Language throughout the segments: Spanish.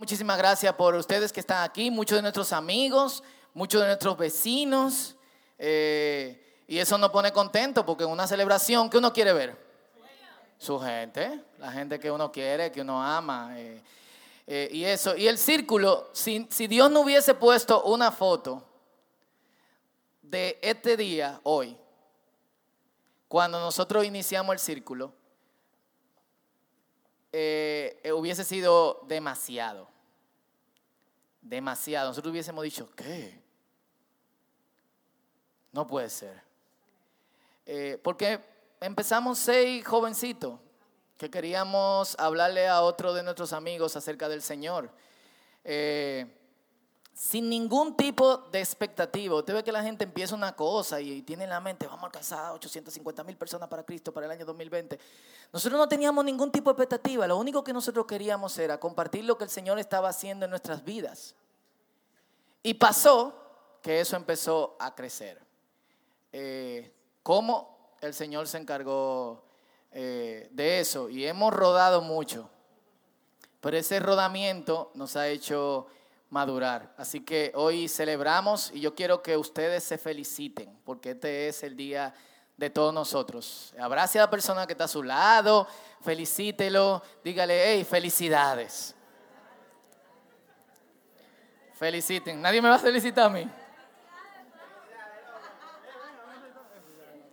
Muchísimas gracias por ustedes que están aquí, muchos de nuestros amigos, muchos de nuestros vecinos. eh, y eso nos pone contento porque en una celebración que uno quiere ver. Su gente, la gente que uno quiere, que uno ama. eh, eh, y eso. Y el círculo, si, si Dios no hubiese puesto una foto de este día, hoy, cuando nosotros iniciamos el círculo, eh, eh, hubiese sido demasiado. Demasiado. Nosotros hubiésemos dicho, ¿qué? No puede ser. Eh, porque empezamos seis jovencitos que queríamos hablarle a otro de nuestros amigos acerca del Señor. Sin ningún tipo de expectativa. Usted ve que la gente empieza una cosa y tiene en la mente, vamos a alcanzar 850 mil personas para Cristo para el año 2020. Nosotros no teníamos ningún tipo de expectativa. Lo único que nosotros queríamos era compartir lo que el Señor estaba haciendo en nuestras vidas. Y pasó que eso empezó a crecer. Eh, ¿Cómo el Señor se encargó eh, de eso? Y hemos rodado mucho. Pero ese rodamiento nos ha hecho madurar. Así que hoy celebramos y yo quiero que ustedes se feliciten, porque este es el día de todos nosotros. Abrace a la persona que está a su lado, felicítelo, dígale, hey, felicidades. Feliciten. ¿Nadie me va a felicitar a mí?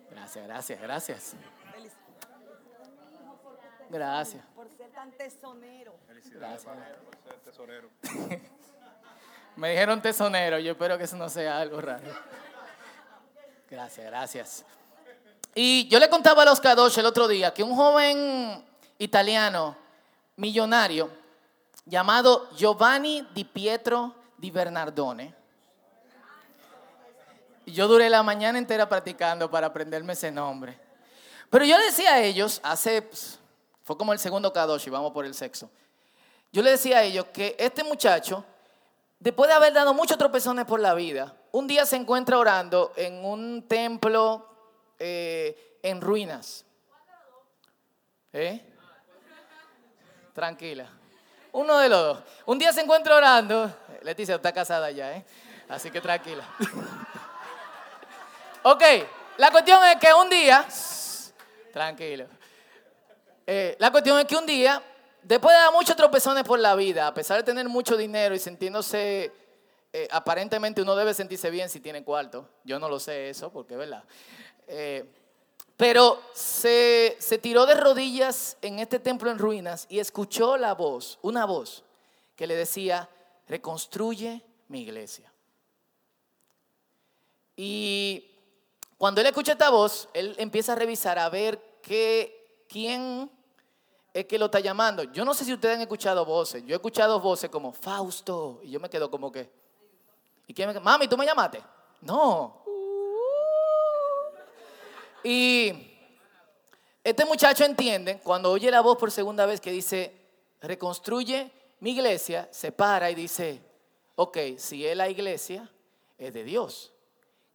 Gracias, gracias, gracias. Gracias. Por ser tan tesonero. Gracias. Me dijeron tesonero, yo espero que eso no sea algo raro. Gracias, gracias. Y yo le contaba a los Kadosh el otro día que un joven italiano millonario llamado Giovanni Di Pietro Di Bernardone, yo duré la mañana entera practicando para aprenderme ese nombre. Pero yo le decía a ellos, hace, pues, fue como el segundo Kadosh vamos por el sexo. Yo le decía a ellos que este muchacho, después de haber dado muchos tropezones por la vida, un día se encuentra orando en un templo eh, en ruinas. ¿Eh? Tranquila. Uno de los dos. Un día se encuentra orando. Leticia está casada ya, ¿eh? Así que tranquila. ok, la cuestión es que un día. Tranquilo. Eh, la cuestión es que un día, después de dar muchos tropezones por la vida, a pesar de tener mucho dinero y sintiéndose, eh, aparentemente uno debe sentirse bien si tiene cuarto. Yo no lo sé eso, porque es verdad. Eh, pero se, se tiró de rodillas en este templo en ruinas y escuchó la voz, una voz, que le decía, reconstruye mi iglesia. Y cuando él escucha esta voz, él empieza a revisar a ver qué, quién es que lo está llamando. Yo no sé si ustedes han escuchado voces. Yo he escuchado voces como Fausto. Y yo me quedo como que. ¿Y quién me Mami, ¿tú me llamaste? No. Y este muchacho entiende cuando oye la voz por segunda vez que dice, reconstruye mi iglesia, se para y dice, ok, si es la iglesia, es de Dios.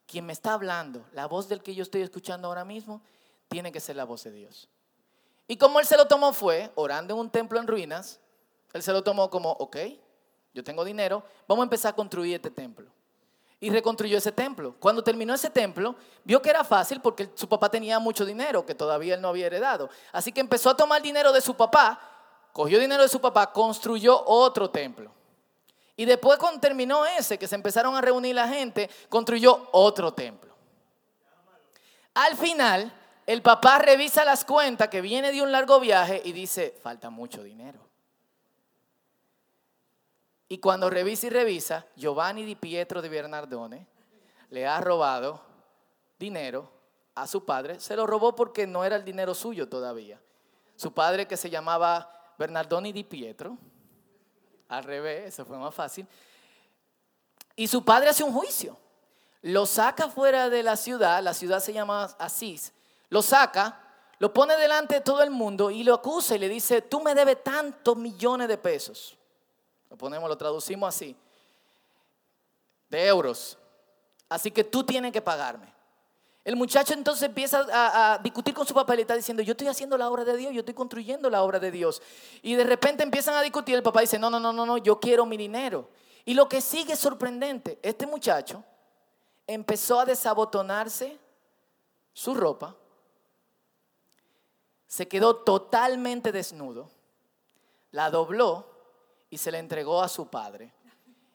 Quien me está hablando, la voz del que yo estoy escuchando ahora mismo, tiene que ser la voz de Dios. Y como él se lo tomó fue, orando en un templo en ruinas, él se lo tomó como, ok, yo tengo dinero, vamos a empezar a construir este templo. Y reconstruyó ese templo. Cuando terminó ese templo, vio que era fácil porque su papá tenía mucho dinero que todavía él no había heredado. Así que empezó a tomar dinero de su papá, cogió dinero de su papá, construyó otro templo. Y después cuando terminó ese, que se empezaron a reunir la gente, construyó otro templo. Al final, el papá revisa las cuentas que viene de un largo viaje y dice, falta mucho dinero. Y cuando revisa y revisa, Giovanni Di Pietro de Bernardone le ha robado dinero a su padre. Se lo robó porque no era el dinero suyo todavía. Su padre que se llamaba Bernardoni Di Pietro, al revés, eso fue más fácil. Y su padre hace un juicio. Lo saca fuera de la ciudad, la ciudad se llama Asís. Lo saca, lo pone delante de todo el mundo y lo acusa y le dice, tú me debes tantos millones de pesos. Lo ponemos, lo traducimos así. De euros. Así que tú tienes que pagarme. El muchacho entonces empieza a, discutir con su papá y le está diciendo, yo estoy haciendo la obra de Dios, yo estoy construyendo la obra de Dios. Y de repente empiezan a discutir, el papá dice, no, no, no, no, no, yo quiero mi dinero. Y lo que sigue es sorprendente, este muchacho empezó a desabotonarse su ropa, se quedó totalmente desnudo, la dobló y se la entregó a su padre.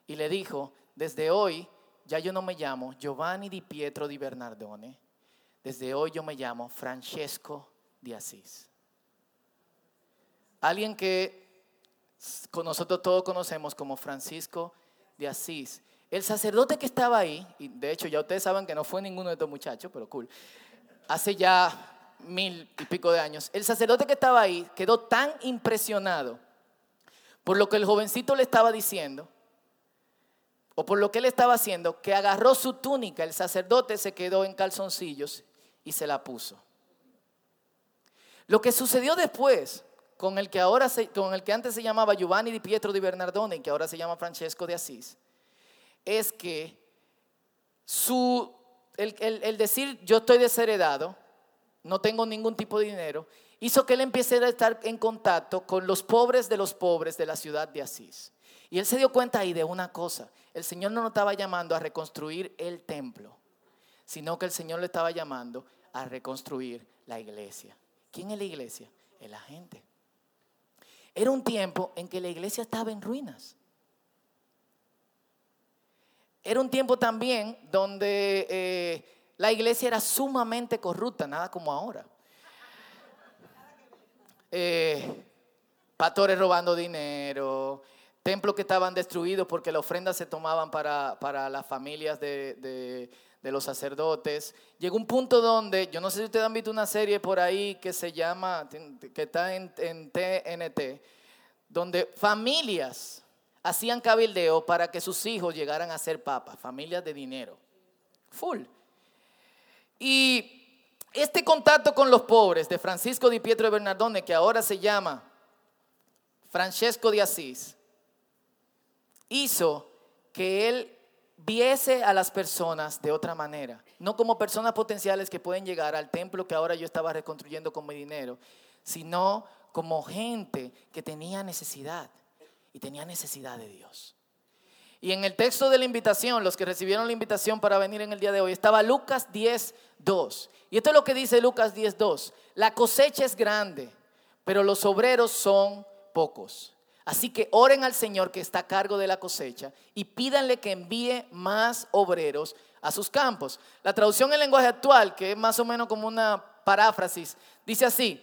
Y le dijo, desde hoy ya yo no me llamo Giovanni di Pietro di Bernardone, desde hoy yo me llamo Francesco di Asís. Alguien que nosotros todos conocemos como Francisco de Asís. El sacerdote que estaba ahí, y de hecho ya ustedes saben que no fue ninguno de estos muchachos, pero cool, hace ya mil y pico de años, el sacerdote que estaba ahí quedó tan impresionado por lo que el jovencito le estaba diciendo, o por lo que él estaba haciendo, que agarró su túnica, el sacerdote se quedó en calzoncillos y se la puso. Lo que sucedió después con el que ahora con el que antes se llamaba Giovanni di Pietro di Bernardone y que ahora se llama Francesco de Asís, es que su, el, el decir yo estoy desheredado, no tengo ningún tipo de dinero, hizo que él empiece a estar en contacto con los pobres de los pobres de la ciudad de Asís. Y él se dio cuenta ahí de una cosa. El Señor no nos estaba llamando a reconstruir el templo, sino que el Señor le estaba llamando a reconstruir la iglesia. ¿Quién es la iglesia? Es la gente. Era un tiempo en que la iglesia estaba en ruinas. Era un tiempo también donde eh, la iglesia era sumamente corrupta, nada como ahora. Eh, pastores robando dinero, templos que estaban destruidos porque las ofrendas se tomaban para, las familias de, los sacerdotes. Llegó un punto donde, yo no sé si ustedes han visto una serie por ahí que se llama, que está en, en TNT, donde familias hacían cabildeo para que sus hijos llegaran a ser papas, familias de dinero. Full. Y este contacto con los pobres de Francisco Di Pietro de Bernardone, que ahora se llama Francesco de Asís, hizo que él viese a las personas de otra manera, no como personas potenciales que pueden llegar al templo que ahora yo estaba reconstruyendo con mi dinero, sino como gente que tenía necesidad y tenía necesidad de Dios. Y en el texto de la invitación, los que recibieron la invitación para venir en el día de hoy, estaba Lucas 10, 2. Y esto es lo que dice Lucas 10, 2. La cosecha es grande, pero los obreros son pocos. Así que oren al Señor que está a cargo de la cosecha y pídanle que envíe más obreros a sus campos. La traducción en lenguaje actual, que es más o menos como una paráfrasis, dice así,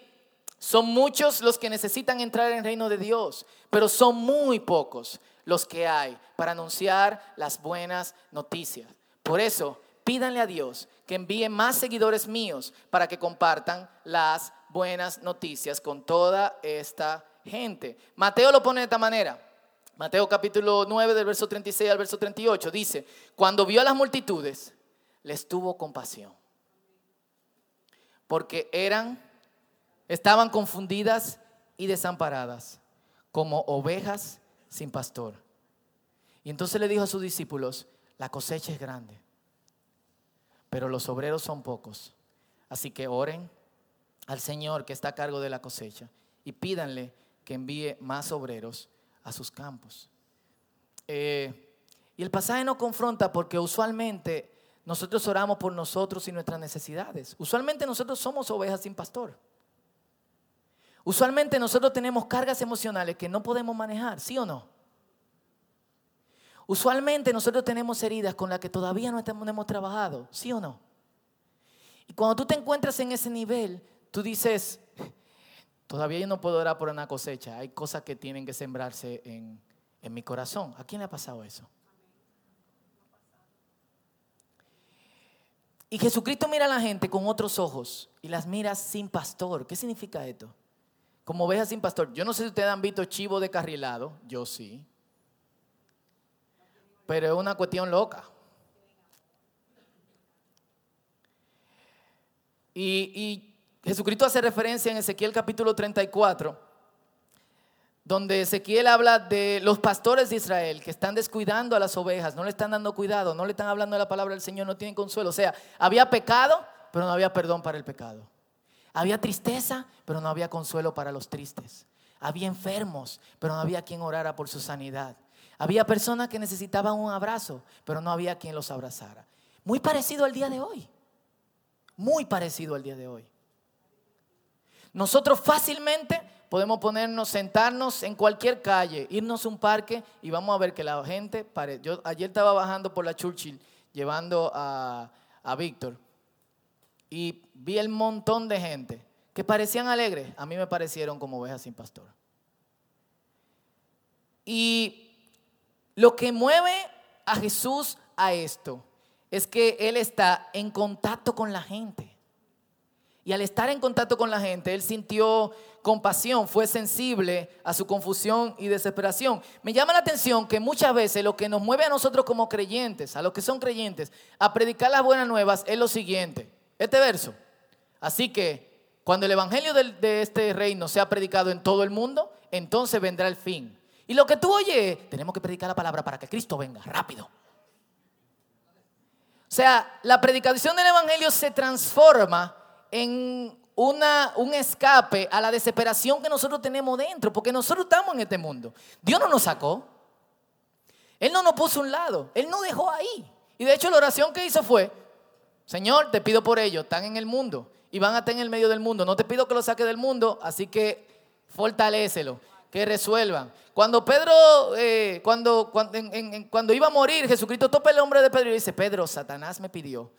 son muchos los que necesitan entrar en el reino de Dios, pero son muy pocos los que hay para anunciar las buenas noticias. Por eso, pídanle a Dios que envíe más seguidores míos para que compartan las buenas noticias con toda esta gente. Mateo lo pone de esta manera. Mateo capítulo 9 del verso 36 al verso 38 dice, cuando vio a las multitudes, les tuvo compasión. Porque eran, estaban confundidas y desamparadas, como ovejas sin pastor. Y entonces le dijo a sus discípulos, la cosecha es grande, pero los obreros son pocos. Así que oren al Señor que está a cargo de la cosecha y pídanle que envíe más obreros a sus campos. Eh, y el pasaje nos confronta porque usualmente nosotros oramos por nosotros y nuestras necesidades. Usualmente nosotros somos ovejas sin pastor. Usualmente nosotros tenemos cargas emocionales que no podemos manejar, ¿sí o no? Usualmente nosotros tenemos heridas con las que todavía no hemos trabajado, ¿sí o no? Y cuando tú te encuentras en ese nivel, tú dices, Todavía yo no puedo orar por una cosecha. Hay cosas que tienen que sembrarse en, mi corazón. ¿A quién le ha pasado eso? Y Jesucristo mira a la gente con otros ojos y las mira sin pastor. ¿Qué significa esto? Como ovejas sin pastor. Yo no sé si ustedes han visto chivo de carrilado. Yo sí. Pero es una cuestión loca. Y, y Jesucristo hace referencia en Ezequiel capítulo 34, donde Ezequiel habla de los pastores de Israel que están descuidando a las ovejas, no le están dando cuidado, no le están hablando de la palabra del Señor, no tienen consuelo. O sea, había pecado pero no había perdón para el pecado. Había tristeza, pero no había consuelo para los tristes. Había enfermos, pero no había quien orara por su sanidad. Había personas que necesitaban un abrazo, pero no había quien los abrazara. Muy parecido al día de hoy. Muy parecido al día de hoy. Nosotros fácilmente podemos ponernos, sentarnos en cualquier calle, irnos a un parque y vamos a ver que la gente, yo ayer estaba bajando por la Churchill llevando a, a Víctor y vi el montón de gente que parecían alegres, a mí me parecieron como ovejas sin pastor. Y lo que mueve a Jesús a esto es que Él está en contacto con la gente. Y al estar en contacto con la gente, Él sintió compasión, fue sensible a su confusión y desesperación. Me llama la atención que muchas veces lo que nos mueve a nosotros como creyentes, a los que son creyentes, a predicar las buenas nuevas es lo siguiente. Este verso. Así que cuando el Evangelio de, este reino sea predicado en todo el mundo, entonces vendrá el fin. Y lo que tú oyes, tenemos que predicar la palabra para que Cristo venga rápido. O sea, la predicación del Evangelio se transforma en una, un escape a la desesperación que nosotros tenemos dentro, porque nosotros estamos en este mundo. Dios no nos sacó. Él no nos puso a un lado, Él nos dejó ahí. Y de hecho la oración que hizo fue, Señor, te pido por ellos, están en el mundo y van a estar en el medio del mundo. No te pido que los saque del mundo, así que fortalécelo, que resuelvan. Cuando Pedro, eh, cuando, cuando, cuando, iba a morir, Jesucristo topa el hombre de Pedro y dice, Pedro, Satanás me pidió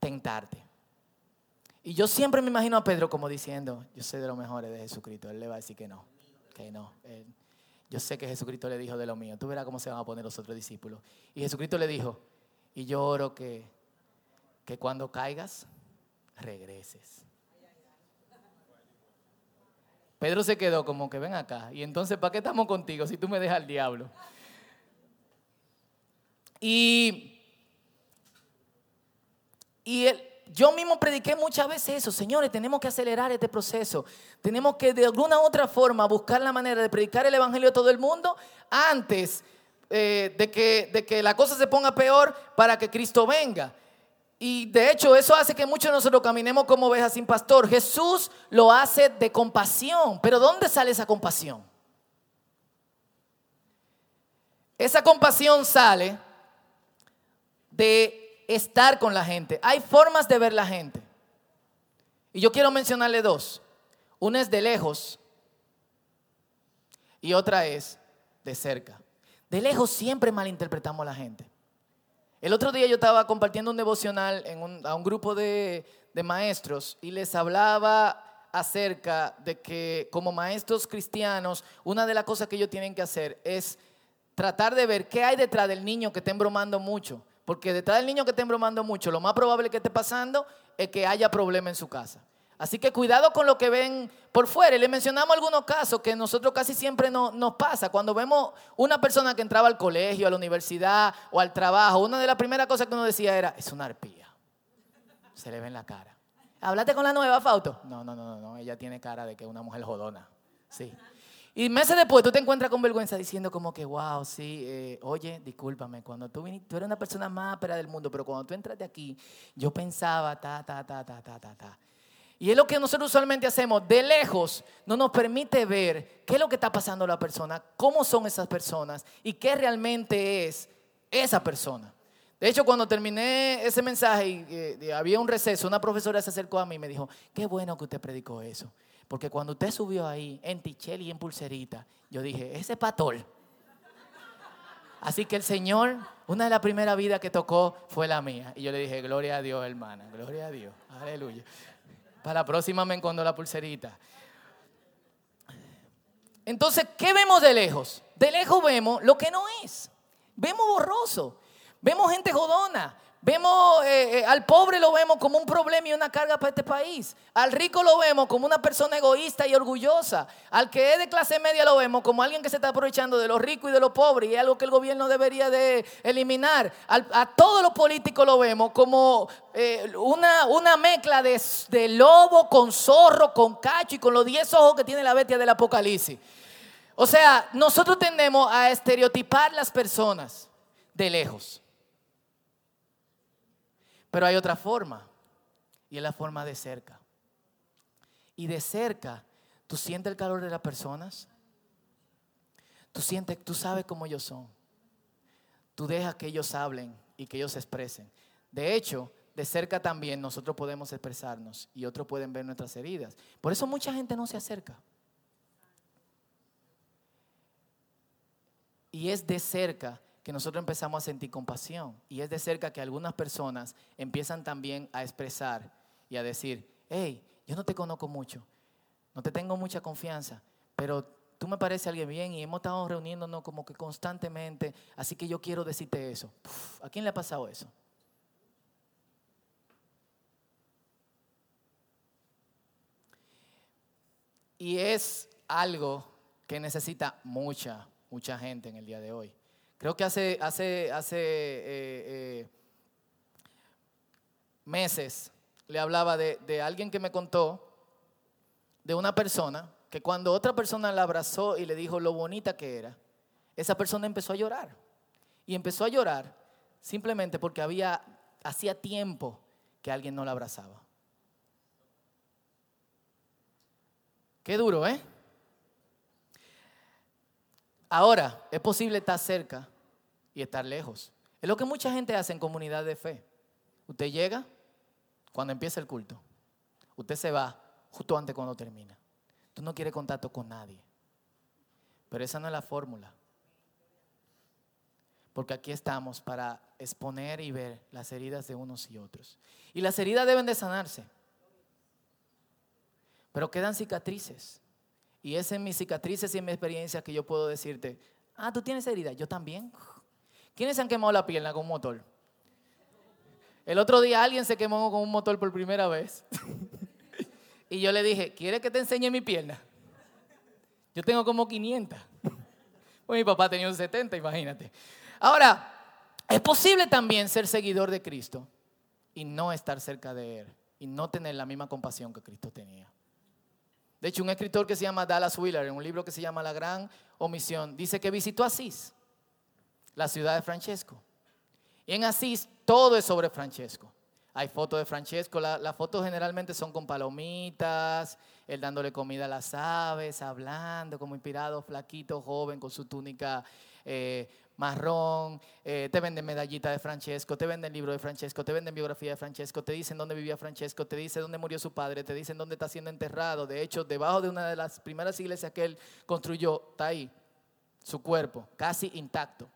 tentarte. Y yo siempre me imagino a Pedro como diciendo, yo sé de los mejores de Jesucristo. Él le va a decir que no, que no. yo sé que Jesucristo le dijo de lo mío. Tú verás cómo se van a poner los otros discípulos. Y Jesucristo le dijo, y yo oro que, que cuando caigas, regreses. Pedro se quedó como que ven acá. Y entonces, ¿para qué estamos contigo si tú me dejas al diablo? Y, y yo mismo prediqué muchas veces eso. Señores, tenemos que acelerar este proceso. Tenemos que de alguna u otra forma buscar la manera de predicar el Evangelio a todo el mundo antes eh, de, que, de que la cosa se ponga peor para que Cristo venga. Y de hecho eso hace que muchos de nosotros caminemos como ovejas sin pastor. Jesús lo hace de compasión. Pero ¿dónde sale esa compasión? Esa compasión sale de estar con la gente. Hay formas de ver la gente. Y yo quiero mencionarle dos. Una es de lejos y otra es de cerca. De lejos siempre malinterpretamos a la gente. El otro día yo estaba compartiendo un devocional a un grupo de, maestros y les hablaba acerca de que como maestros cristianos, una de las cosas que ellos tienen que hacer es tratar de ver qué hay detrás del niño que estén bromando mucho. Porque detrás del niño que estén bromando mucho, lo más probable que esté pasando es que haya problema en su casa. Así que cuidado con lo que ven por fuera. Y le mencionamos algunos casos que nosotros casi siempre nos pasa. Cuando vemos una persona que entraba al colegio, a la universidad o al trabajo, una de las primeras cosas que uno decía era, es una arpía. Se le ve en la cara. ¿Hablaste con la nueva, Fauto? No, no, no, no, ella tiene cara de que es una mujer jodona. Sí. Y meses después tú te encuentras con vergüenza diciendo como que, wow, sí, eh, oye, discúlpame, cuando tú viniste, tú eres una persona más ápera del mundo, pero cuando tú entraste aquí, yo pensaba, ta, ta, ta, ta, ta, ta, ta. Y es lo que nosotros usualmente hacemos. De lejos no nos permite ver qué es lo que está pasando la persona, cómo son esas personas y qué realmente es esa persona. De hecho, cuando terminé ese mensaje y, eh, había un receso, una profesora se acercó a mí y me dijo, qué bueno que usted predicó eso. Porque cuando usted subió ahí en Tichel y en Pulserita, yo dije, ese patol. Así que el Señor, una de las primeras vidas que tocó fue la mía. Y yo le dije, gloria a Dios, hermana, gloria a Dios, aleluya. Para la próxima me encondo la pulserita. Entonces, ¿qué vemos de lejos? De lejos vemos lo que no es. Vemos borroso. Vemos gente jodona. Vemos eh, eh, al pobre lo vemos como un problema y una carga para este país. Al rico lo vemos como una persona egoísta y orgullosa. Al que es de clase media lo vemos como alguien que se está aprovechando de los ricos y de los pobres y es algo que el gobierno debería de eliminar. a todos los políticos lo vemos como eh, una, una, mezcla de, de lobo con zorro, con cacho y con los diez ojos que tiene la bestia del Apocalipsis. O sea, nosotros tendemos a estereotipar las personas de lejos. Pero hay otra forma y es la forma de cerca. Y de cerca, tú sientes el calor de las personas. Tú sientes, tú sabes cómo ellos son. Tú dejas que ellos hablen y que ellos se expresen. De hecho, de cerca también nosotros podemos expresarnos y otros pueden ver nuestras heridas. Por eso mucha gente no se acerca. Y es de cerca que nosotros empezamos a sentir compasión. Y es de cerca que algunas personas empiezan también a expresar y a decir, hey, yo no te conozco mucho, no te tengo mucha confianza, pero tú me pareces alguien bien y hemos estado reuniéndonos como que constantemente, así que yo quiero decirte eso. ¿A quién le ha pasado eso? Y es algo que necesita mucha, mucha gente en el día de hoy. Creo que hace, eh, eh, meses le hablaba de, de alguien que me contó, de una persona, que cuando otra persona la abrazó y le dijo lo bonita que era, esa persona empezó a llorar. Y empezó a llorar simplemente porque había, hacía tiempo que alguien no la abrazaba. Qué duro, ¿eh? Ahora, es posible estar cerca y estar lejos. Es lo que mucha gente hace en comunidad de fe. Usted llega cuando empieza el culto. Usted se va justo antes cuando termina. Tú no quieres contacto con nadie. Pero esa no es la fórmula. Porque aquí estamos para exponer y ver las heridas de unos y otros. Y las heridas deben de sanarse. Pero quedan cicatrices. Y es en mis cicatrices y en mi experiencia que yo puedo decirte, ah, tú tienes herida, yo también. ¿Quiénes se han quemado la pierna con un motor? El otro día alguien se quemó con un motor por primera vez. y yo le dije, ¿quieres que te enseñe mi pierna? Yo tengo como 500. Pues mi papá tenía un 70, imagínate. Ahora, es posible también ser seguidor de Cristo y no estar cerca de Él y no tener la misma compasión que Cristo tenía. De hecho, un escritor que se llama Dallas Wheeler, en un libro que se llama La Gran Omisión, dice que visitó Asís, la ciudad de Francesco. Y en Asís todo es sobre Francesco. Hay fotos de Francesco, las fotos generalmente son con palomitas, él dándole comida a las aves, hablando como inspirado, flaquito, joven, con su túnica eh, marrón, eh, te venden medallita de Francesco, te venden libro de Francesco, te venden biografía de Francesco, te dicen dónde vivía Francesco, te dicen dónde murió su padre, te dicen dónde está siendo enterrado. De hecho, debajo de una de las primeras iglesias que él construyó, está ahí su cuerpo, casi intacto.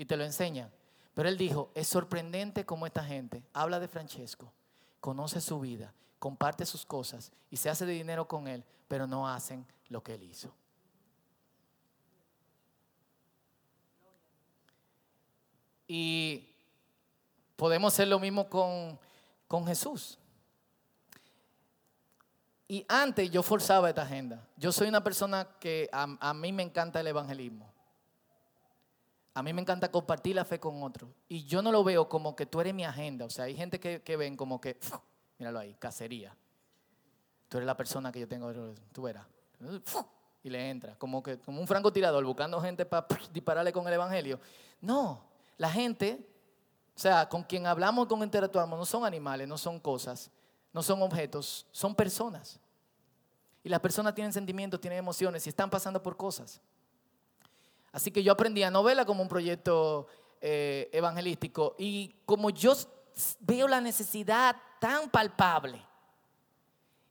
Y te lo enseñan. Pero él dijo, es sorprendente cómo esta gente habla de Francesco, conoce su vida, comparte sus cosas y se hace de dinero con él, pero no hacen lo que él hizo. Y podemos hacer lo mismo con, con Jesús. Y antes yo forzaba esta agenda. Yo soy una persona que a, mí me encanta el evangelismo. A mí me encanta compartir la fe con otros. Y yo no lo veo como que tú eres mi agenda. O sea, hay gente que, que ven como que, míralo ahí, cacería. Tú eres la persona que yo tengo, tú eras. Y le entra, como, que, como un francotirador buscando gente para dispararle con el evangelio. No, la gente, o sea, con quien hablamos, con interactuamos, no son animales, no son cosas, no son objetos, son personas. Y las personas tienen sentimientos, tienen emociones y están pasando por cosas. Así que yo aprendí a no verla como un proyecto eh, evangelístico y como yo veo la necesidad tan palpable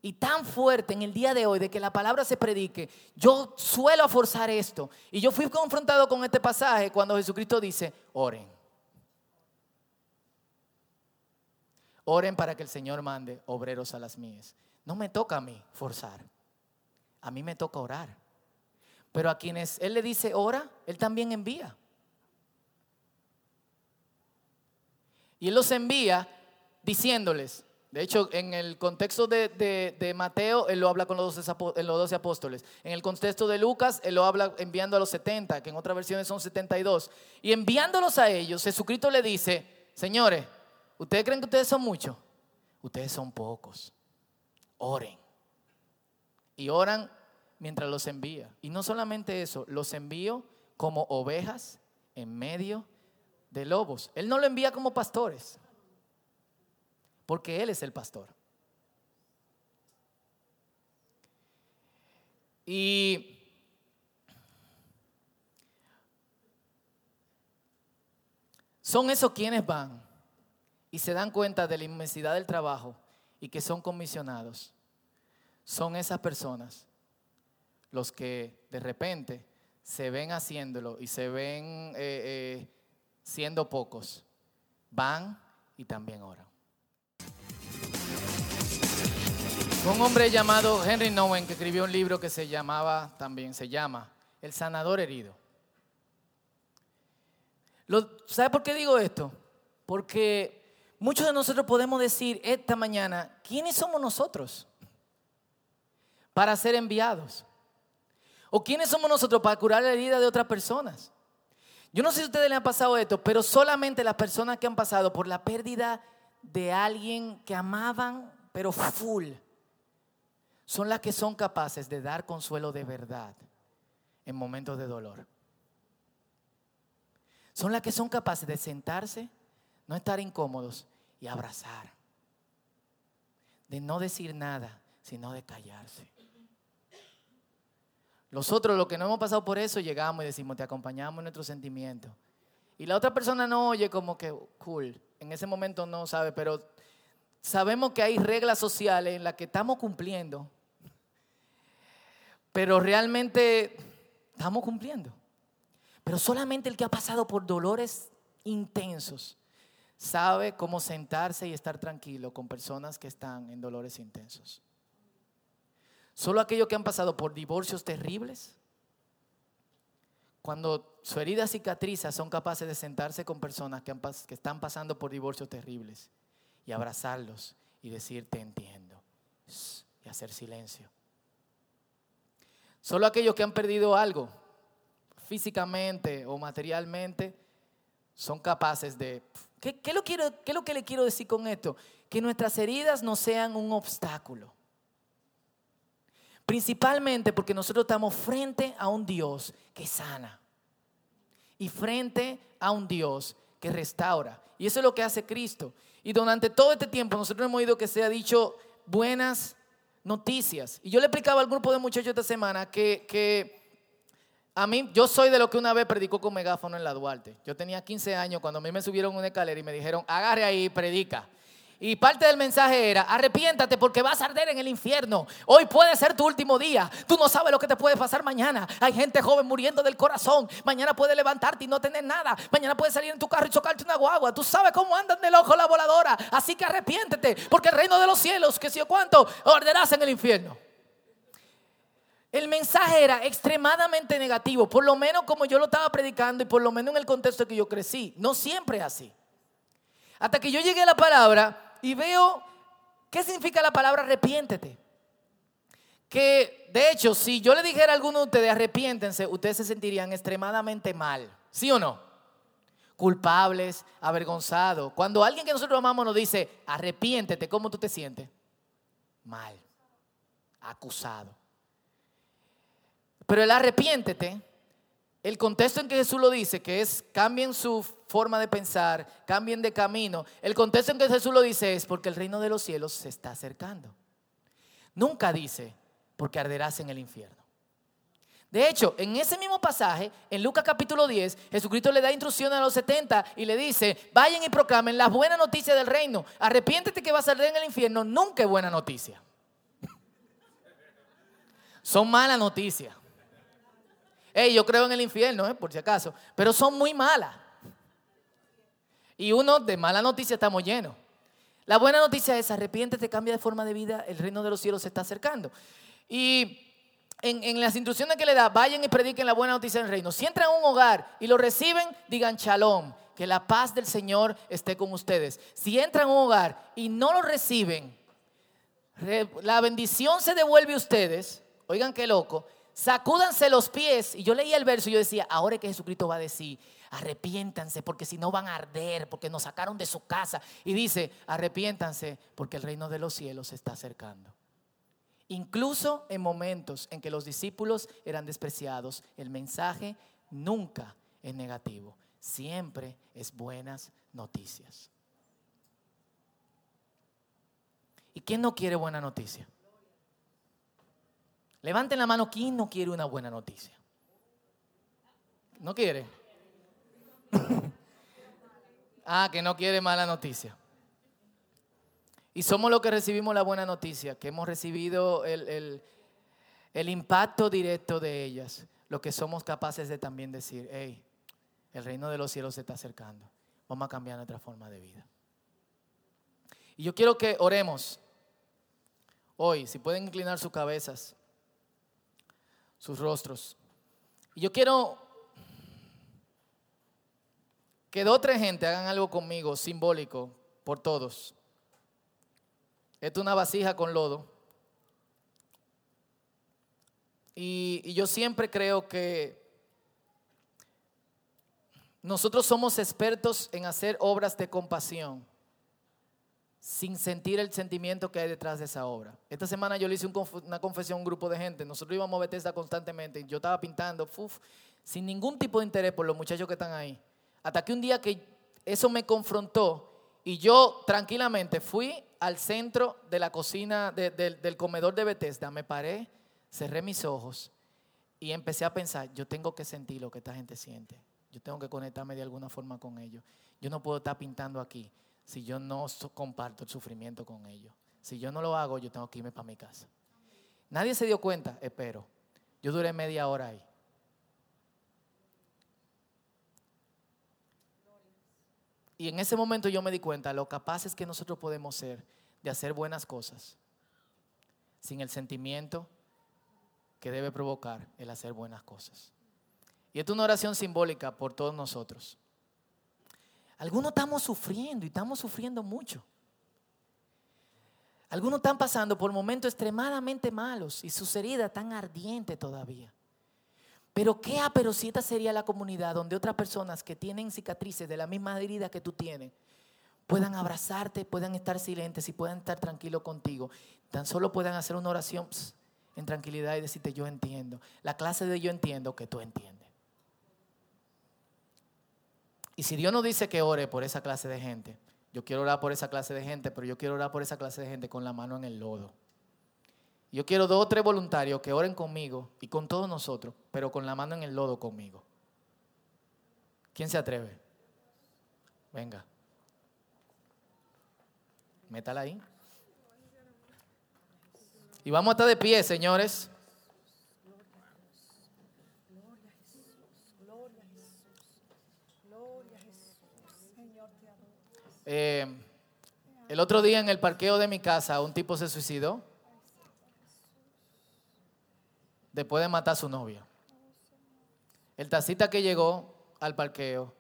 y tan fuerte en el día de hoy de que la palabra se predique, yo suelo forzar esto. Y yo fui confrontado con este pasaje cuando Jesucristo dice, oren. Oren para que el Señor mande obreros a las mías. No me toca a mí forzar. A mí me toca orar. Pero a quienes Él le dice ora, Él también envía. Y Él los envía diciéndoles, de hecho, en el contexto de, Mateo, él lo habla con los doce apóstoles. En el contexto de Lucas, él lo habla enviando a los 70, que en otras versiones son 72. Y enviándolos a ellos, Jesucristo le dice, señores, ¿ustedes creen que ustedes son muchos? Ustedes son pocos. Oren. Y oran mientras los envía. Y no solamente eso, los envío como ovejas en medio de lobos. Él no lo envía como pastores, porque Él es el pastor. Y son esos quienes van y se dan cuenta de la inmensidad del trabajo y que son comisionados. Son esas personas los que de repente se ven haciéndolo y se ven eh, eh, siendo pocos. Van y también oran. Un hombre llamado Henry Nowen que escribió un libro que se llamaba, también se llama, El sanador herido. ¿Sabe por qué digo esto? Porque muchos de nosotros podemos decir esta mañana, ¿quiénes somos nosotros para ser enviados? ¿O quiénes somos nosotros para curar la herida de otras personas? Yo no sé si a ustedes les ha pasado esto, pero solamente las personas que han pasado por la pérdida de alguien que amaban, pero full, son las que son capaces de dar consuelo de verdad en momentos de dolor. Son las que son capaces de sentarse, no estar incómodos y abrazar. De no decir nada, sino de callarse. Nosotros, los que no hemos pasado por eso, llegamos y decimos, te acompañamos en nuestros sentimientos. Y la otra persona no oye como que, cool, en ese momento no sabe, pero sabemos que hay reglas sociales en las que estamos cumpliendo pero realmente estamos cumpliendo. Pero solamente el que ha pasado por dolores intensos sabe cómo sentarse y estar tranquilo con personas que están en dolores intensos. Solo aquellos que han pasado por divorcios terribles, cuando su herida cicatriza, son capaces de sentarse con personas que, que están pasando por divorcios terribles y abrazarlos y decir, te entiendo, y hacer silencio. Solo aquellos que han perdido algo físicamente o materialmente son capaces de... ¿Qué, lo quiero, ¿Qué es lo que le quiero decir con esto? Que nuestras heridas no sean un obstáculo. Principalmente porque nosotros estamos frente a un Dios que sana y frente a un Dios que restaura. Y eso es lo que hace Cristo. Y durante todo este tiempo nosotros hemos oído que se ha dicho buenas noticias. Y yo le explicaba al grupo de muchachos esta semana que, que a mí, yo soy de lo que una vez predicó con megáfono en la Duarte. Yo tenía 15 años cuando a mí me subieron una escalera y me dijeron, agarre ahí predica. Y parte del mensaje era, arrepiéntate porque vas a arder en el infierno. Hoy puede ser tu último día. Tú no sabes lo que te puede pasar mañana. Hay gente joven muriendo del corazón. Mañana puede levantarte y no tener nada. Mañana puede salir en tu carro y chocarte una guagua. Tú sabes cómo andan del ojo la voladora. Así que arrepiéntete porque el reino de los cielos, que si o cuánto, arderás en el infierno. El mensaje era extremadamente negativo, por lo menos como yo lo estaba predicando y por lo menos en el contexto que yo crecí. No siempre así. Hasta que yo llegué a la palabra y veo qué significa la palabra arrepiéntete. Que de hecho, si yo le dijera a alguno de ustedes arrepiéntense, ustedes se sentirían extremadamente mal. ¿Sí o no? Culpables, avergonzados. Cuando alguien que nosotros amamos nos dice arrepiéntete, ¿cómo tú te sientes? Mal, acusado. Pero el arrepiéntete el contexto en que Jesús lo dice, que es cambien su forma de pensar, cambien de camino, el contexto en que Jesús lo dice es porque el reino de los cielos se está acercando. Nunca dice porque arderás en el infierno. De hecho, en ese mismo pasaje, en Lucas capítulo 10, Jesucristo le da instrucción a los 70 y le dice, vayan y proclamen las buenas noticias del reino. Arrepiéntete que vas a arder en el infierno, nunca es buena noticia. Son malas noticias yo creo en el infierno, eh, por si acaso, pero son muy malas. Y uno de mala noticia estamos llenos. La buena noticia es arrepiéntete, cambia de forma de vida, el reino de los cielos se está acercando. Y en, las instrucciones que le da, vayan y prediquen la buena noticia del reino. Si entran a un hogar y lo reciben, digan shalom, que la paz del Señor esté con ustedes. Si entran a un hogar y no lo reciben, la bendición se devuelve a ustedes. Oigan qué loco sacúdanse los pies. Y yo leía el verso y yo decía, ahora que Jesucristo va a decir, arrepiéntanse porque si no van a arder, porque nos sacaron de su casa. Y dice, arrepiéntanse porque el reino de los cielos se está acercando. Incluso en momentos en que los discípulos eran despreciados, el mensaje nunca es negativo, siempre es buenas noticias. ¿Y quién no quiere buena noticia? Levanten la mano, ¿quién no quiere una buena noticia? ¿No quiere? ah, que no quiere mala noticia. Y somos los que recibimos la buena noticia, que hemos recibido el, el impacto directo de ellas, lo que somos capaces de también decir, hey, el reino de los cielos se está acercando, vamos a cambiar nuestra forma de vida. Y yo quiero que oremos hoy, si pueden inclinar sus cabezas, sus rostros. Y yo quiero que dos o tres gente hagan algo conmigo simbólico por todos. Es una vasija con lodo. Y, yo siempre creo que nosotros somos expertos en hacer obras de compasión sin sentir el sentimiento que hay detrás de esa obra. Esta semana yo le hice una confesión a un grupo de gente. Nosotros íbamos a Bethesda constantemente. Yo estaba pintando, sin ningún tipo de interés por los muchachos que están ahí. Hasta que un día que eso me confrontó y yo tranquilamente fui al centro de la cocina, del comedor de Bethesda, me paré, cerré mis ojos y empecé a pensar, yo tengo que sentir lo que esta gente siente. Yo tengo que conectarme de alguna forma con ellos. Yo no puedo estar pintando aquí si yo no comparto el sufrimiento con ellos. Si yo no lo hago, yo tengo que irme para mi casa. Nadie se dio cuenta, espero. Yo duré media hora ahí. Y en ese momento yo me di cuenta lo capaces que nosotros podemos ser de hacer buenas cosas sin el sentimiento que debe provocar el hacer buenas cosas. Y es una oración simbólica por todos nosotros. Algunos estamos sufriendo y estamos sufriendo mucho. Algunos están pasando por momentos extremadamente malos y sus heridas están ardientes todavía. Pero qué ah, pero si esta sería la comunidad donde otras personas que tienen cicatrices de la misma herida que tú tienes puedan abrazarte, puedan estar silentes y puedan estar tranquilos contigo. Tan solo puedan hacer una oración en tranquilidad y decirte yo entiendo. La clase de yo entiendo que tú entiendes. Y si Dios no dice que ore por esa clase de gente, yo quiero orar por esa clase de gente, pero yo quiero orar por esa clase de gente con la mano en el lodo. Yo quiero dos o tres voluntarios que oren conmigo y con todos nosotros, pero con la mano en el lodo conmigo. ¿Quién se atreve? Venga. Métala ahí. Y vamos a estar de pie, señores. Eh, el otro día en el parqueo de mi casa un tipo se suicidó después de matar a su novia. El tacita que llegó al parqueo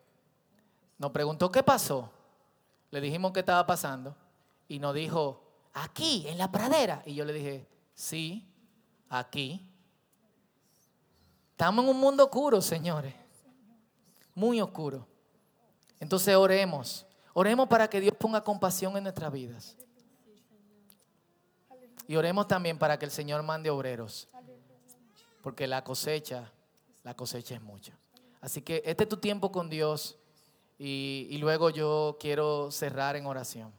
nos preguntó qué pasó. Le dijimos qué estaba pasando y nos dijo, aquí, en la pradera. Y yo le dije, sí, aquí. Estamos en un mundo oscuro, señores. Muy oscuro. Entonces oremos. Oremos para que Dios ponga compasión en nuestras vidas. Y oremos también para que el Señor mande obreros. Porque la cosecha, la cosecha es mucha. Así que este es tu tiempo con Dios y, y luego yo quiero cerrar en oración.